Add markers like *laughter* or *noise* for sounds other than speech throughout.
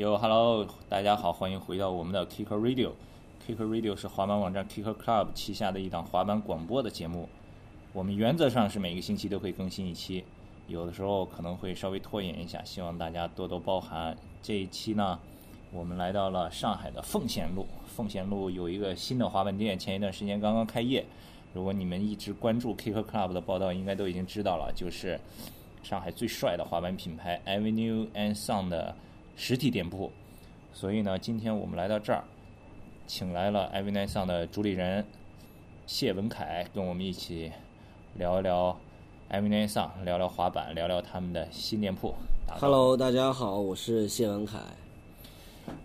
哟，Hello，大家好，欢迎回到我们的 Kicker Radio。Kicker Radio 是滑板网站 Kicker Club 旗下的一档滑板广播的节目。我们原则上是每个星期都会更新一期，有的时候可能会稍微拖延一下，希望大家多多包涵。这一期呢，我们来到了上海的奉贤路。奉贤路有一个新的滑板店，前一段时间刚刚开业。如果你们一直关注 Kicker Club 的报道，应该都已经知道了，就是上海最帅的滑板品牌 Avenue and Sun 的实体店铺。所以呢，今天我们来到这儿，请来了 and Sun 的主理人谢文凯，跟我们一起聊一聊 and Sun，聊聊滑板，聊聊他们的新店铺。打个招呼 Hello，大家好，我是谢文凯。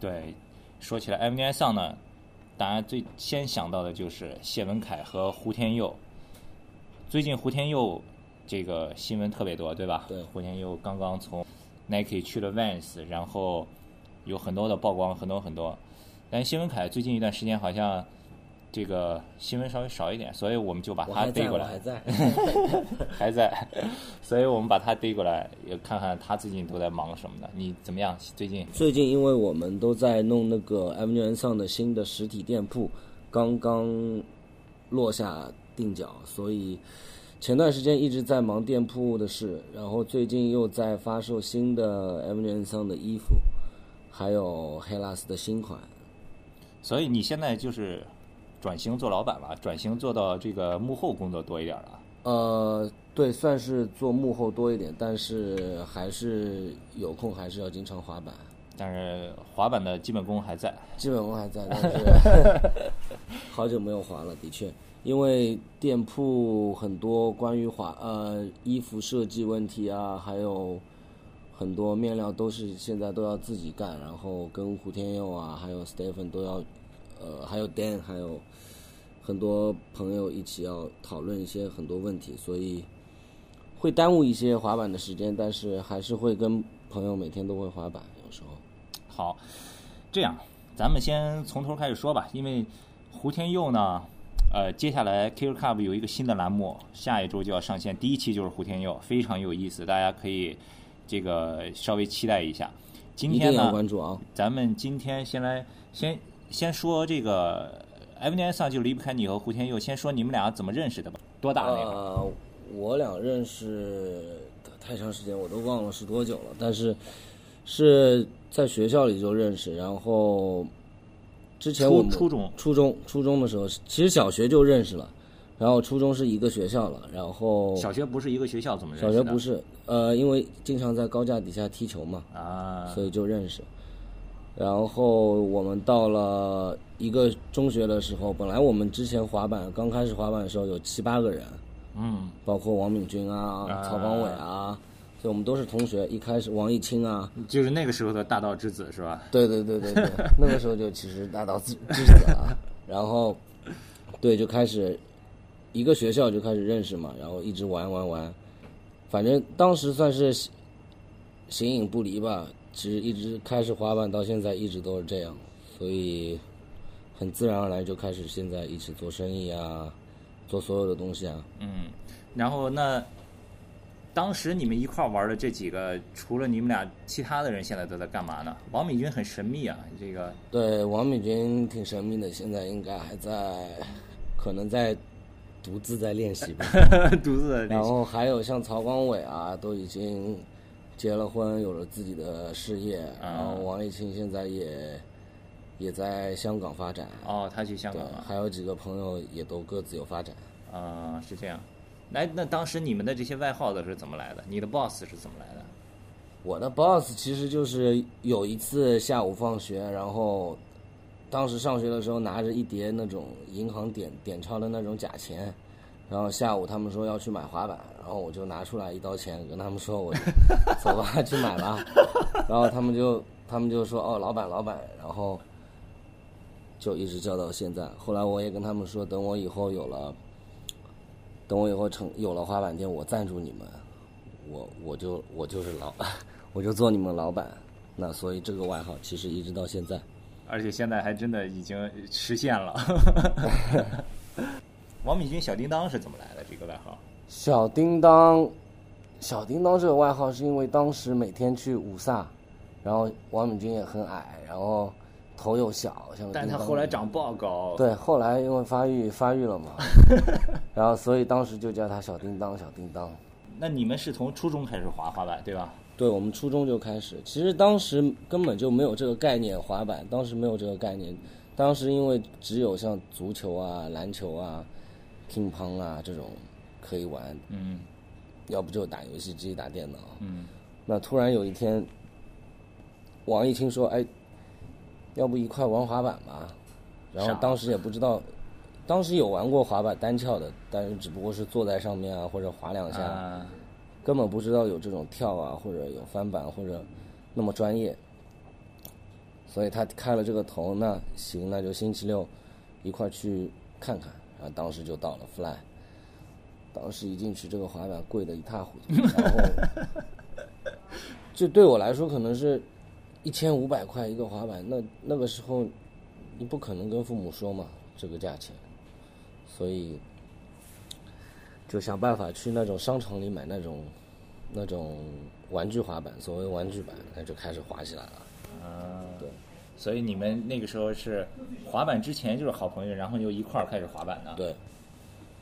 对，说起来 M N I 上呢，大家最先想到的就是谢文凯和胡天佑。最近胡天佑这个新闻特别多，对吧？对胡天佑刚刚从 Nike 去了 Vans，然后有很多的曝光，很多很多。但是谢文凯最近一段时间好像这个新闻稍微少一点，所以我们就把他逮过来我还。在。还在，所以我们把他逮过来，也看看他最近都在忙什么的。你怎么样？最近？最近因为我们都在弄那个 Avenue N 上的新的实体店铺，刚刚落下定脚，所以前段时间一直在忙店铺的事，然后最近又在发售新的 Avenue N 上的衣服，还有黑拉斯的新款。所以你现在就是转型做老板了，转型做到这个幕后工作多一点了。呃，对，算是做幕后多一点，但是还是有空还是要经常滑板。但是滑板的基本功还在。基本功还在，但是 *laughs* 好久没有滑了，的确，因为店铺很多关于滑呃衣服设计问题啊，还有很多面料都是现在都要自己干，然后跟胡天佑啊，还有 Stephen 都要，呃，还有 Dan，还有很多朋友一起要讨论一些很多问题，所以会耽误一些滑板的时间，但是还是会跟朋友每天都会滑板，有时候。好，这样咱们先从头开始说吧，因为胡天佑呢，呃，接下来 Kicker Club 有一个新的栏目，下一周就要上线，第一期就是胡天佑，非常有意思，大家可以这个稍微期待一下。今天呢，关注啊！咱们今天先来先先说这个 e v a n 上就离不开你和胡天佑，先说你们俩怎么认识的吧？多大那会儿？呃，我俩认识太长时间，我都忘了是多久了，但是是在学校里就认识，然后之前我们初初中初中初中的时候，其实小学就认识了，然后初中是一个学校了，然后小学不是一个学校，怎么认识小？学不是，呃，因为经常在高架底下踢球嘛，啊，所以就认识。然后我们到了一个中学的时候，本来我们之前滑板刚开始滑板的时候有七八个人，嗯，包括王敏君啊、啊曹邦伟啊，所以我们都是同学。一开始王艺清啊，就是那个时候的大道之子是吧？对对对对对，*laughs* 那个时候就其实大道之之子了。然后，对，就开始一个学校就开始认识嘛，然后一直玩玩玩，反正当时算是形形影不离吧。其实一直开始滑板到现在一直都是这样，所以很自然而然就开始现在一起做生意啊，做所有的东西啊。嗯，然后那当时你们一块儿玩的这几个，除了你们俩，其他的人现在都在干嘛呢？王敏君很神秘啊，这个对，王敏君挺神秘的，现在应该还在，可能在独自在练习吧。*laughs* 独自在练习然后还有像曹光伟啊，都已经结了婚，有了自己的事业。然后王立清现在也也在香港发展，哦，他去香港，了，还有几个朋友也都各自有发展。啊、是这样。来，那当时你们的这些外号都是怎么来的？你的 boss 是怎么来的？我的 boss 其实就是有一次下午放学，然后当时上学的时候拿着一叠那种银行点点钞的那种假钱，然后下午他们说要去买滑板，然后我就拿出来一刀钱跟他们说我 *laughs* 走吧去买吧，然后他们就他们就说哦老板老板，然后就一直叫到现在。后来我也跟他们说，等我以后有了，等我以后成有了滑板店，我赞助你们。我我就我就是老，*laughs* 我就做你们老板，那所以这个外号其实一直到现在。而且现在还真的已经实现了。*laughs* 王敏君小叮当是怎么来的？这个外号？小叮当，小叮当这个外号是因为当时每天去五萨，然后王敏君也很矮，然后头又小，像个但他后来长爆高，对，后来因为发育发育了嘛，*laughs* 然后所以当时就叫他小叮当，小叮当。那你们是从初中开始滑滑板对吧？对，我们初中就开始，其实当时根本就没有这个概念，滑板当时没有这个概念，当时因为只有像足球啊、篮球啊、乒乓啊这种可以玩，嗯要不就打游戏机、打电脑。嗯那突然有一天，王一清说：“哎，要不一块玩滑板吧？”然后当时也不知道，当时有玩过滑板单翘的，但是只不过是坐在上面啊，或者滑两下，啊，根本不知道有这种跳啊，或者有翻板，或者那么专业。所以他开了这个头，那行，那就星期六一块去看看。然后当时就到了 Fly，当时一进去，这个滑板贵的一塌糊涂，然后就对我来说可能是一千五百块一个滑板，那那个时候你不可能跟父母说嘛这个价钱，所以就想办法去那种商场里买那种那种玩具滑板，所谓玩具板，那就开始滑起来了。啊，对，所以你们那个时候是滑板之前就是好朋友，然后又一块儿开始滑板的。，对，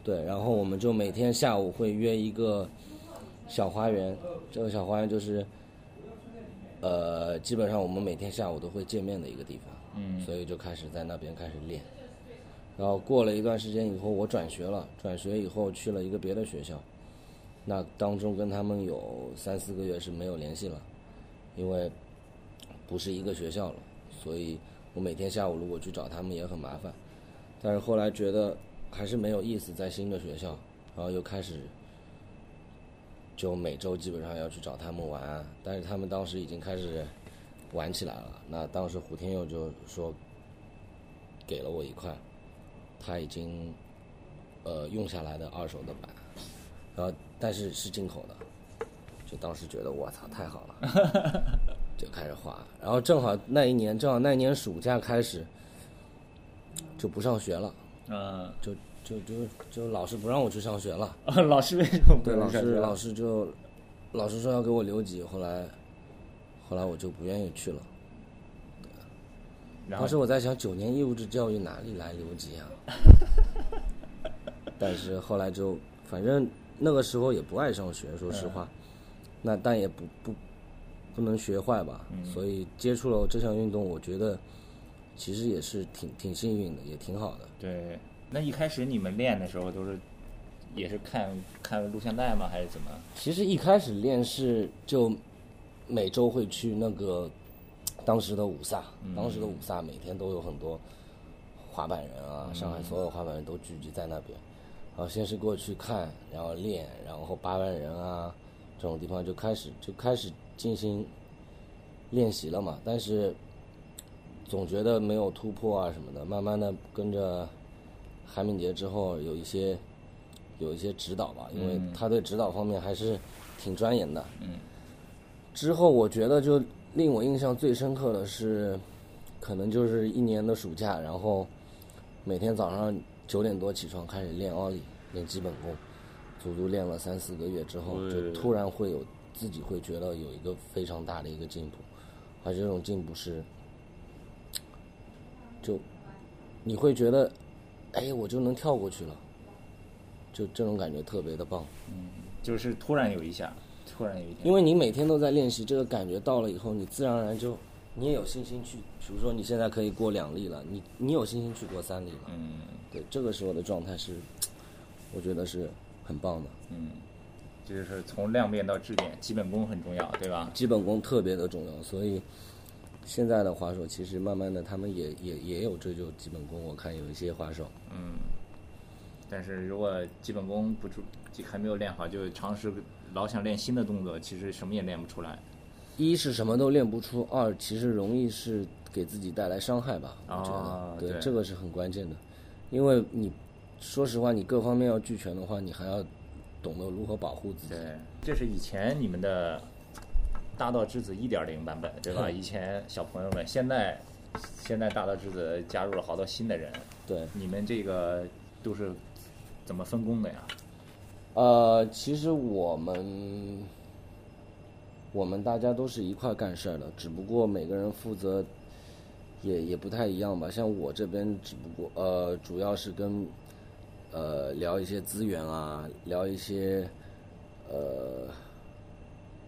对，然后我们就每天下午会约一个小花园，这个小花园就是，呃，基本上我们每天下午都会见面的一个地方，嗯所以就开始在那边开始练。然后过了一段时间以后，我转学了，转学以后去了一个别的学校，那当中跟他们有三四个月是没有联系了，因为不是一个学校了，所以我每天下午如果去找他们也很麻烦。但是后来觉得还是没有意思，在新的学校，然后又开始就每周基本上要去找他们玩，但是他们当时已经开始玩起来了。那当时胡天佑就说给了我一块他已经呃用下来的二手的板，然后但是是进口的，就当时觉得我操太好了，*laughs* 就开始画。然后正好那一年，正好那一年暑假开始就不上学了。嗯，就就就就老师不让我去上学了。老师为什么不对，老师老师就老师说要给我留级，后来后来我就不愿意去了。然后当时我在想，九年义务制教育哪里来留级啊？*laughs* 但是后来就反正那个时候也不爱上学，说实话，那但也不不不能学坏吧，所以接触了这项运动，我觉得其实也是挺挺幸运的，也挺好的。对，那一开始你们练的时候都是也是看看录像带吗？还是怎么？其实一开始练是就每周会去那个当时的五萨，当时的五萨每天都有很多滑板人啊，上海所有滑板人都聚集在那边。然后先是过去看，然后练，然后八万人啊这种地方就开始就开始进行练习了嘛。但是总觉得没有突破啊什么的，慢慢的跟着韩敏杰之后有一些有一些指导吧，因为他对指导方面还是挺钻研的。嗯。之后我觉得就令我印象最深刻的是，可能就是一年的暑假，然后每天早上九点多起床开始练奥利，练基本功，足足练了三四个月之后，就突然会有自己会觉得有一个非常大的一个进步，而这种进步是，就你会觉得，哎，我就能跳过去了，就这种感觉特别的棒。就是突然有一下，突然有一天，因为你每天都在练习，这个感觉到了以后，你自然而然就你也有信心去，比如说你现在可以过两粒了，你你有信心去过三粒了。嗯对，这个时候的状态是，我觉得是很棒的。嗯，这就是从量变到质变，基本功很重要，对吧？基本功特别的重要，所以现在的滑手其实慢慢的他们也也也有追求基本功。我看有一些滑手，嗯，但是如果基本功不注还没有练好，就尝试老想练新的动作，其实什么也练不出来。一是什么都练不出，二其实容易是给自己带来伤害吧。我觉得，对哦对这个是很关键的，因为你说实话，你各方面要俱全的话，你还要懂得如何保护自己。对，这是以前你们的大道之子一点零版本，对吧？以前小朋友们，现在现在大道之子加入了好多新的人，对，你们这个都是怎么分工的呀？呃，其实我们我们大家都是一块干事儿的，只不过每个人负责也也不太一样吧。像我这边，只不过呃，主要是跟呃聊一些资源啊，聊一些呃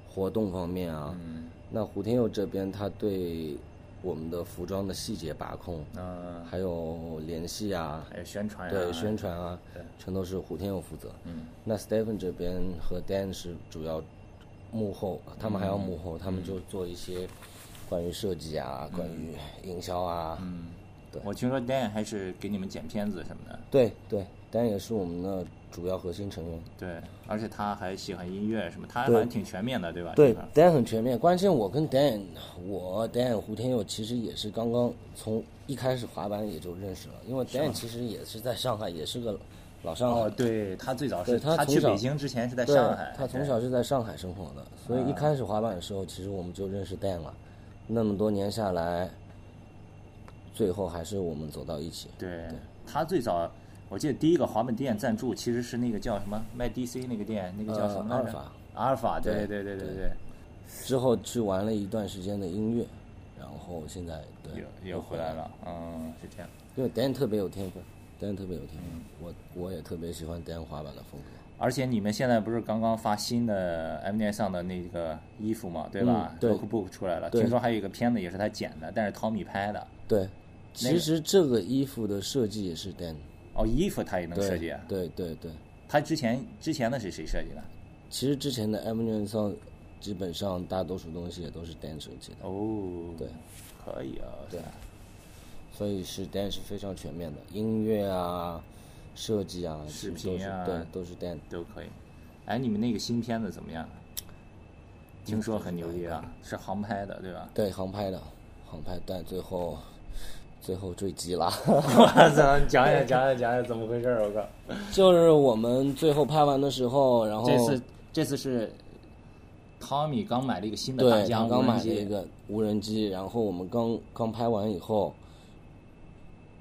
活动方面啊。嗯那胡天佑这边，他对我们的服装的细节把控，嗯，还有联系啊，还有宣传呀，对宣传啊对，全都是胡天佑负责。嗯。那 Stephen 这边和 Dan 是主要幕后，他们还要幕后，他们就做一些关于设计啊，关于营销啊。嗯，对。我听说 Dan 还是给你们剪片子什么的，对对，Dan 也是我们的主要核心成员。对，而且他还喜欢音乐什么，他好对像挺全面的，对吧？对这个，Dan 很全面。关键我跟 Dan，我 Dan 胡天佑其实也是刚刚从一开始滑板也就认识了，因为 Dan 其实也是在上海，也是个老上海哦，对他最早是他去北京之前是在上海，他从小是在上海生活的，所以一开始滑板的时候，其实我们就认识 Dan 了。那么多年下来，最后还是我们走到一起。对他最早。我记得第一个滑板店赞助其实是那个叫什么卖 DC 那个店，那个叫什么来着？呃阿尔法阿尔法，对对对对对对之后去玩了一段时间的音乐，然后现在对又又回来了，嗯，是这样。因为 Dan 特别有天分，Dan 特别有天分，我我也特别喜欢 Dan 滑板的风格。而且你们现在不是刚刚发新的 M 店上的那个衣服嘛，对吧嗯对 Lookbook 出来了，听说还有一个片子也是他剪的，但是汤米拍的。对，其实这个衣服的设计也是 Dan 哦，衣服他也能设计啊？对对对，他之前之前的是谁设计的？其实之前的 M 店上基本上大多数东西也都是 Dan 设计的。哦，对，可以啊，对所以是 Dan 是非常全面的，音乐啊、设计啊、视频啊对，都是 Dan。都可以。哎，你们那个新片子怎么样？听说很牛逼啊，是航拍的，对吧？对，航拍的，航拍，但最后最后坠机了。*laughs* 我操！讲讲讲讲讲讲怎么回事儿？我靠！就是我们最后拍完的时候，然后这次这次是汤米刚买了一个新的大对，疆他刚无人机买了一个无人机，然后我们刚刚拍完以后，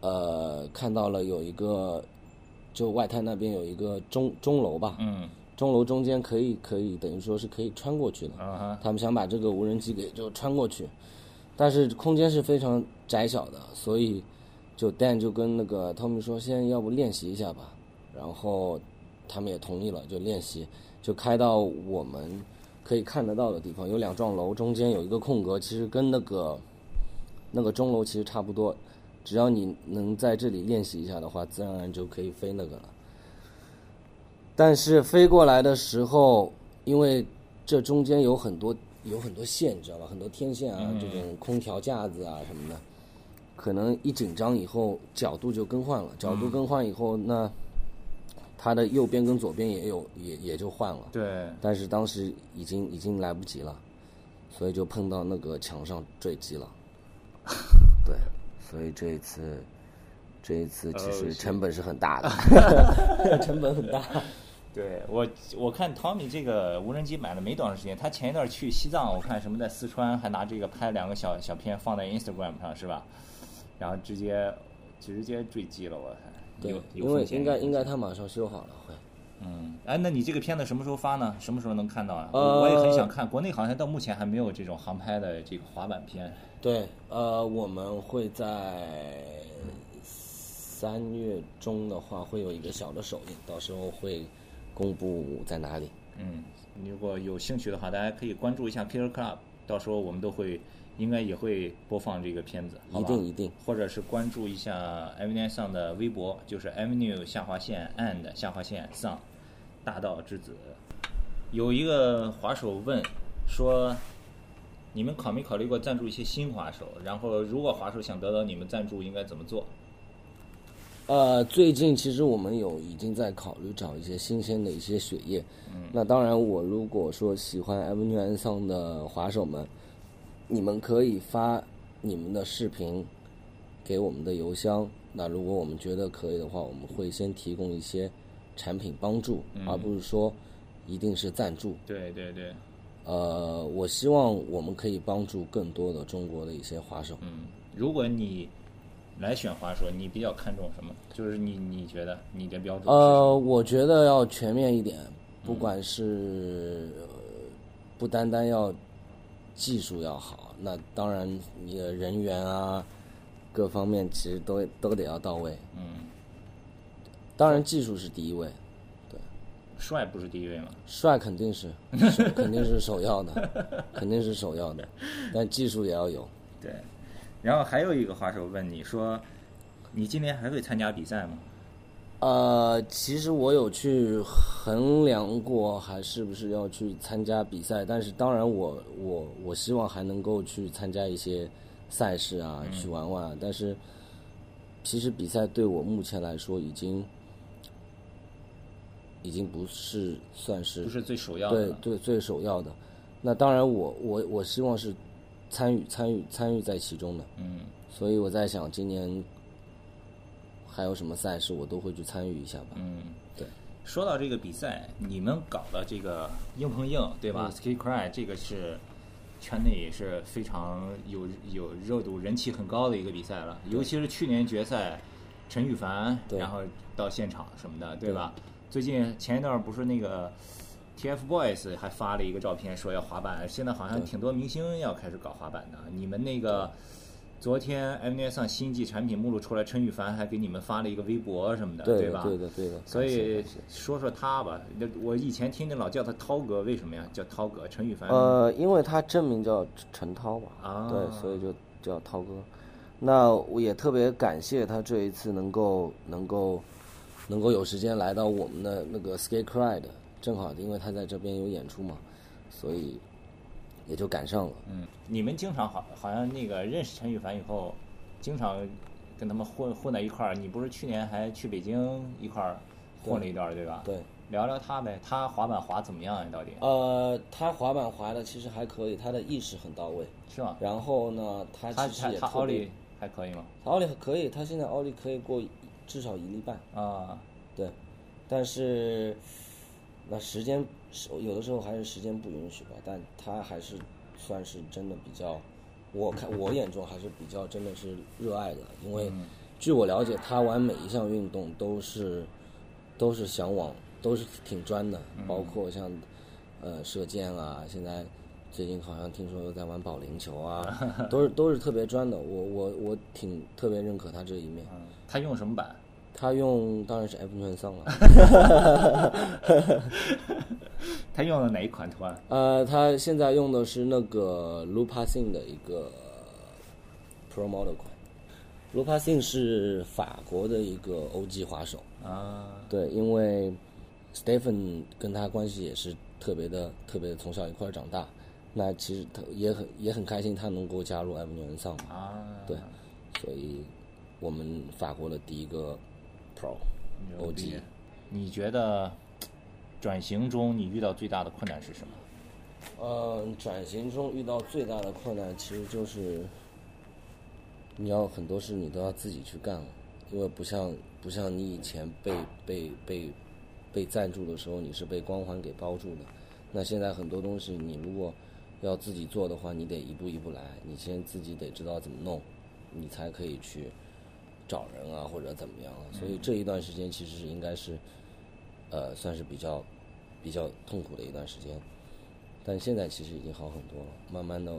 呃，看到了有一个，就外滩那边有一个钟钟楼吧，嗯钟楼中间可以可以等于说是可以穿过去的，嗯哼，他们想把这个无人机给就穿过去，但是空间是非常窄小的，所以就 Dan 就跟那个 Tommy 说，先要不练习一下吧，然后他们也同意了，就练习，就开到我们可以看得到的地方，有两幢楼，中间有一个空格，其实跟那个那个钟楼其实差不多，只要你能在这里练习一下的话，自然而然就可以飞那个了。但是飞过来的时候，因为这中间有很多有很多线，你知道吧？很多天线啊，这种空调架子啊什么的，可能一紧张以后角度就更换了，角度更换以后，那它的右边跟左边也有也也就换了。对，但是当时已经已经来不及了，所以就碰到那个墙上坠机了。*laughs* 对，所以这一次，这一次其哦实成本是很大的，*laughs* 成本很大。对我我看 Tommy 这个无人机买了没多长时间，他前一段去西藏，我看什么在四川还拿这个拍两个小小片放在 Instagram 上是吧？然后直接直接坠机了，我看。对有，有因为应该应该他马上修好了会。嗯，哎，那你这个片子什么时候发呢？什么时候能看到啊？呃我也很想看，国内好像到目前还没有这种航拍的这个滑板片。对，呃，我们会在三月中的话会有一个小的首映，到时候会公布在哪里。嗯，如果有兴趣的话，大家可以关注一下 Killer Club，到时候我们都会应该也会播放这个片子，一定一定。或者是关注一下 Avenue 上的微博，就是 Avenue 下划线 and 下划线上，大道之子。有一个滑手问说，你们考没考虑过赞助一些新滑手？然后如果滑手想得到你们赞助，应该怎么做？呃，最近其实我们有已经在考虑找一些新鲜的一些血液。嗯，那当然，我如果说喜欢 Avenue N 上的滑手们，你们可以发你们的视频给我们的邮箱。那如果我们觉得可以的话，我们会先提供一些产品帮助，而不是说一定是赞助。对对对，呃，我希望我们可以帮助更多的中国的一些滑手。嗯，如果你来选华硕，你比较看重什么？就是你你觉得你的标准？呃，我觉得要全面一点，不管是、呃不单单要技术要好，那当然你的人员啊，各方面其实都都得要到位。嗯，当然技术是第一位，对帅不是第一位吗？帅肯定，*laughs* 是肯定是首要的，肯定是首要的，但技术也要有。对。然后还有一个话手问你说，你今年还会参加比赛吗？呃，其实我有去衡量过，还是不是要去参加比赛。但是当然我，我我希望还能够去参加一些赛事啊，去玩玩。但是其实比赛对我目前来说，已经已经不是算是不是最首要的。对对最首要的。那当然我，我我希望是参与参与参与在其中的。嗯，所以我在想，今年还有什么赛事，我都会去参与一下吧。嗯，对。说到这个比赛，你们搞的这个硬碰硬，对吧、嗯 s k i Cry 这个是圈内也是非常有有热度、人气很高的一个比赛了。尤其是去年决赛，陈羽凡，对然后到现场什么的，对吧？最近前一段不是那个 TFBOYS 还发了一个照片，说要滑板，现在好像挺多明星要开始搞滑板的。你们那个。昨天 M N S 上新季产品目录出来，陈羽凡还给你们发了一个微博什么的，对吧？对的，对的。所以说说他吧，那我以前听见老叫他涛哥，为什么呀？叫涛哥，陈羽凡。呃，因为他真名叫陈涛吧，啊对，所以就叫涛哥。那我也特别感谢他这一次能够能够能够有时间来到我们的那个 Skate Cry 的，正好因为他在这边有演出嘛，所以也就赶上了。嗯，你们经常好好像那个认识陈羽凡以后，经常跟他们混混在一块儿。你不是去年还去北京一块儿混了一段儿，对吧？对，聊聊他呗，他滑板滑怎么样呀？到底呃，他滑板滑的其实还可以，他的意识很到位。是吗？然后呢，他他其实他他奥也特别利还可以吗？奥利可以，他现在奥利可以过至少一粒半。啊，对，但是那时间是有的时候还是时间不允许吧，但他还是算是真的比较，我看我眼中还是比较真的是热爱的，因为据我了解，他玩每一项运动都是都是向往，都是挺专的，包括像呃射箭啊，现在最近好像听说又在玩保龄球啊，*laughs* 都是都是特别专的，我我我挺特别认可他这一面。嗯，他用什么板？他用当然是 F 全桑了。*laughs* 他用的哪一款图案？呃，他现在用的是那个 Lupasing 的一个 Pro Model 款。Lupasing 是法国的一个 OG 滑手，啊，对，因为 Stephen 跟他关系也是特别的、特别的，从小一块儿长大。那其实他也很也很开心，他能够加入 F 全桑，啊，对，所以我们法国的第一个 Pro 牛逼 OG。你觉得转型中你遇到最大的困难是什么？呃，转型中遇到最大的困难其实就是，你要很多事你都要自己去干了，因为不像不像你以前被被被被赞助的时候，你是被光环给包住的。那现在很多东西你如果要自己做的话，你得一步一步来，你先自己得知道怎么弄，你才可以去找人啊或者怎么样啊。所以这一段时间其实是应该是，呃，算是比较比较痛苦的一段时间。但现在其实已经好很多了，慢慢的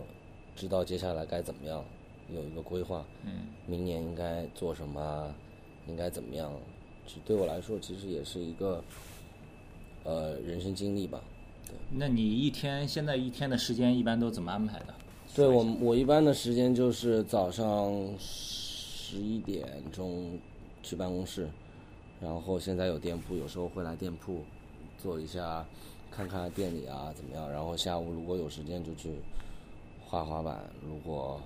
知道接下来该怎么样，有一个规划。嗯，明年应该做什么啊，应该怎么样？这对我来说，其实也是一个呃人生经历吧。对那你一天现在一天的时间一般都怎么安排的？对我我一般的时间就是早上十一点钟去办公室，然后现在有店铺，有时候会来店铺做一下，看看店里啊怎么样。然后下午如果有时间就去滑滑板，如果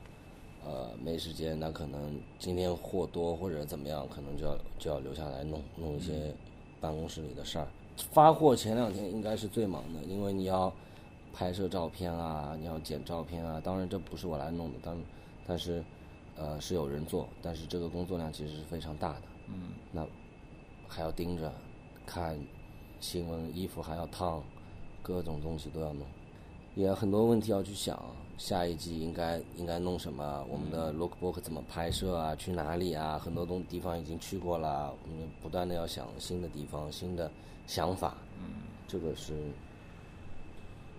呃没时间，那可能今天货多或者怎么样，可能就要就要留下来弄弄一些办公室里的事儿。发货前两天应该是最忙的，因为你要拍摄照片啊，你要剪照片啊。当然这不是我来弄的，但但是呃是有人做，但是这个工作量其实是非常大的。嗯，那还要盯着看新闻，衣服还要烫，各种东西都要弄，也很多问题要去想。下一季应该应该弄什么？我们的 lookbook 怎么拍摄啊？去哪里啊？很多东地方已经去过了，我们不断的要想新的地方、新的想法。嗯，这个是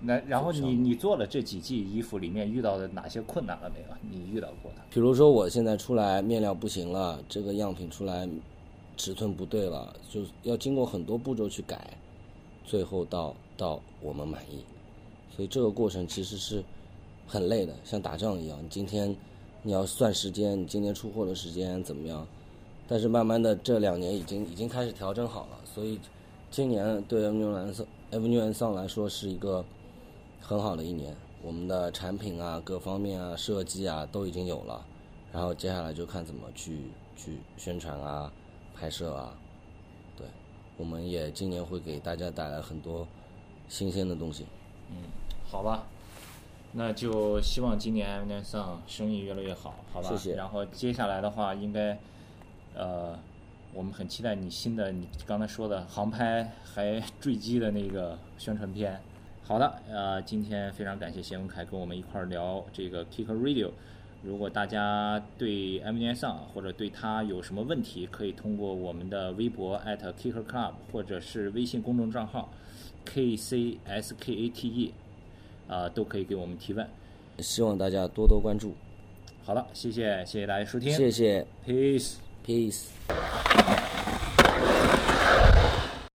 那然后你你做了这几季衣服里面遇到的哪些困难了没有？你遇到过的？比如说我现在出来面料不行了，这个样品出来尺寸不对了，就要经过很多步骤去改，最后到到我们满意。所以这个过程其实是很累的，像打仗一样。你今天你要算时间，你今天出货的时间怎么样？但是慢慢的这两年已经已经开始调整好了，所以今年对蓝色 Avenue 上来说是一个很好的一年。我们的产品啊，各方面啊，设计啊都已经有了，然后接下来就看怎么去去宣传啊、拍摄啊。对，我们也今年会给大家带来很多新鲜的东西。嗯，好吧，那就希望今年上生意越来越好，好吧？谢谢然后接下来的话，应该呃，我们很期待你新的你刚才说的航拍还坠机的那个宣传片。好的，呃，今天非常感谢谢文凯跟我们一块儿聊这个 Kicker Radio。如果大家对 M 年上或者对他有什么问题，可以通过我们的微博 @Kicker Club 或者是微信公众账号 KCSKATE，啊、都可以给我们提问。希望大家多多关注，好了，谢谢谢谢大家收听谢谢，peace。，peace。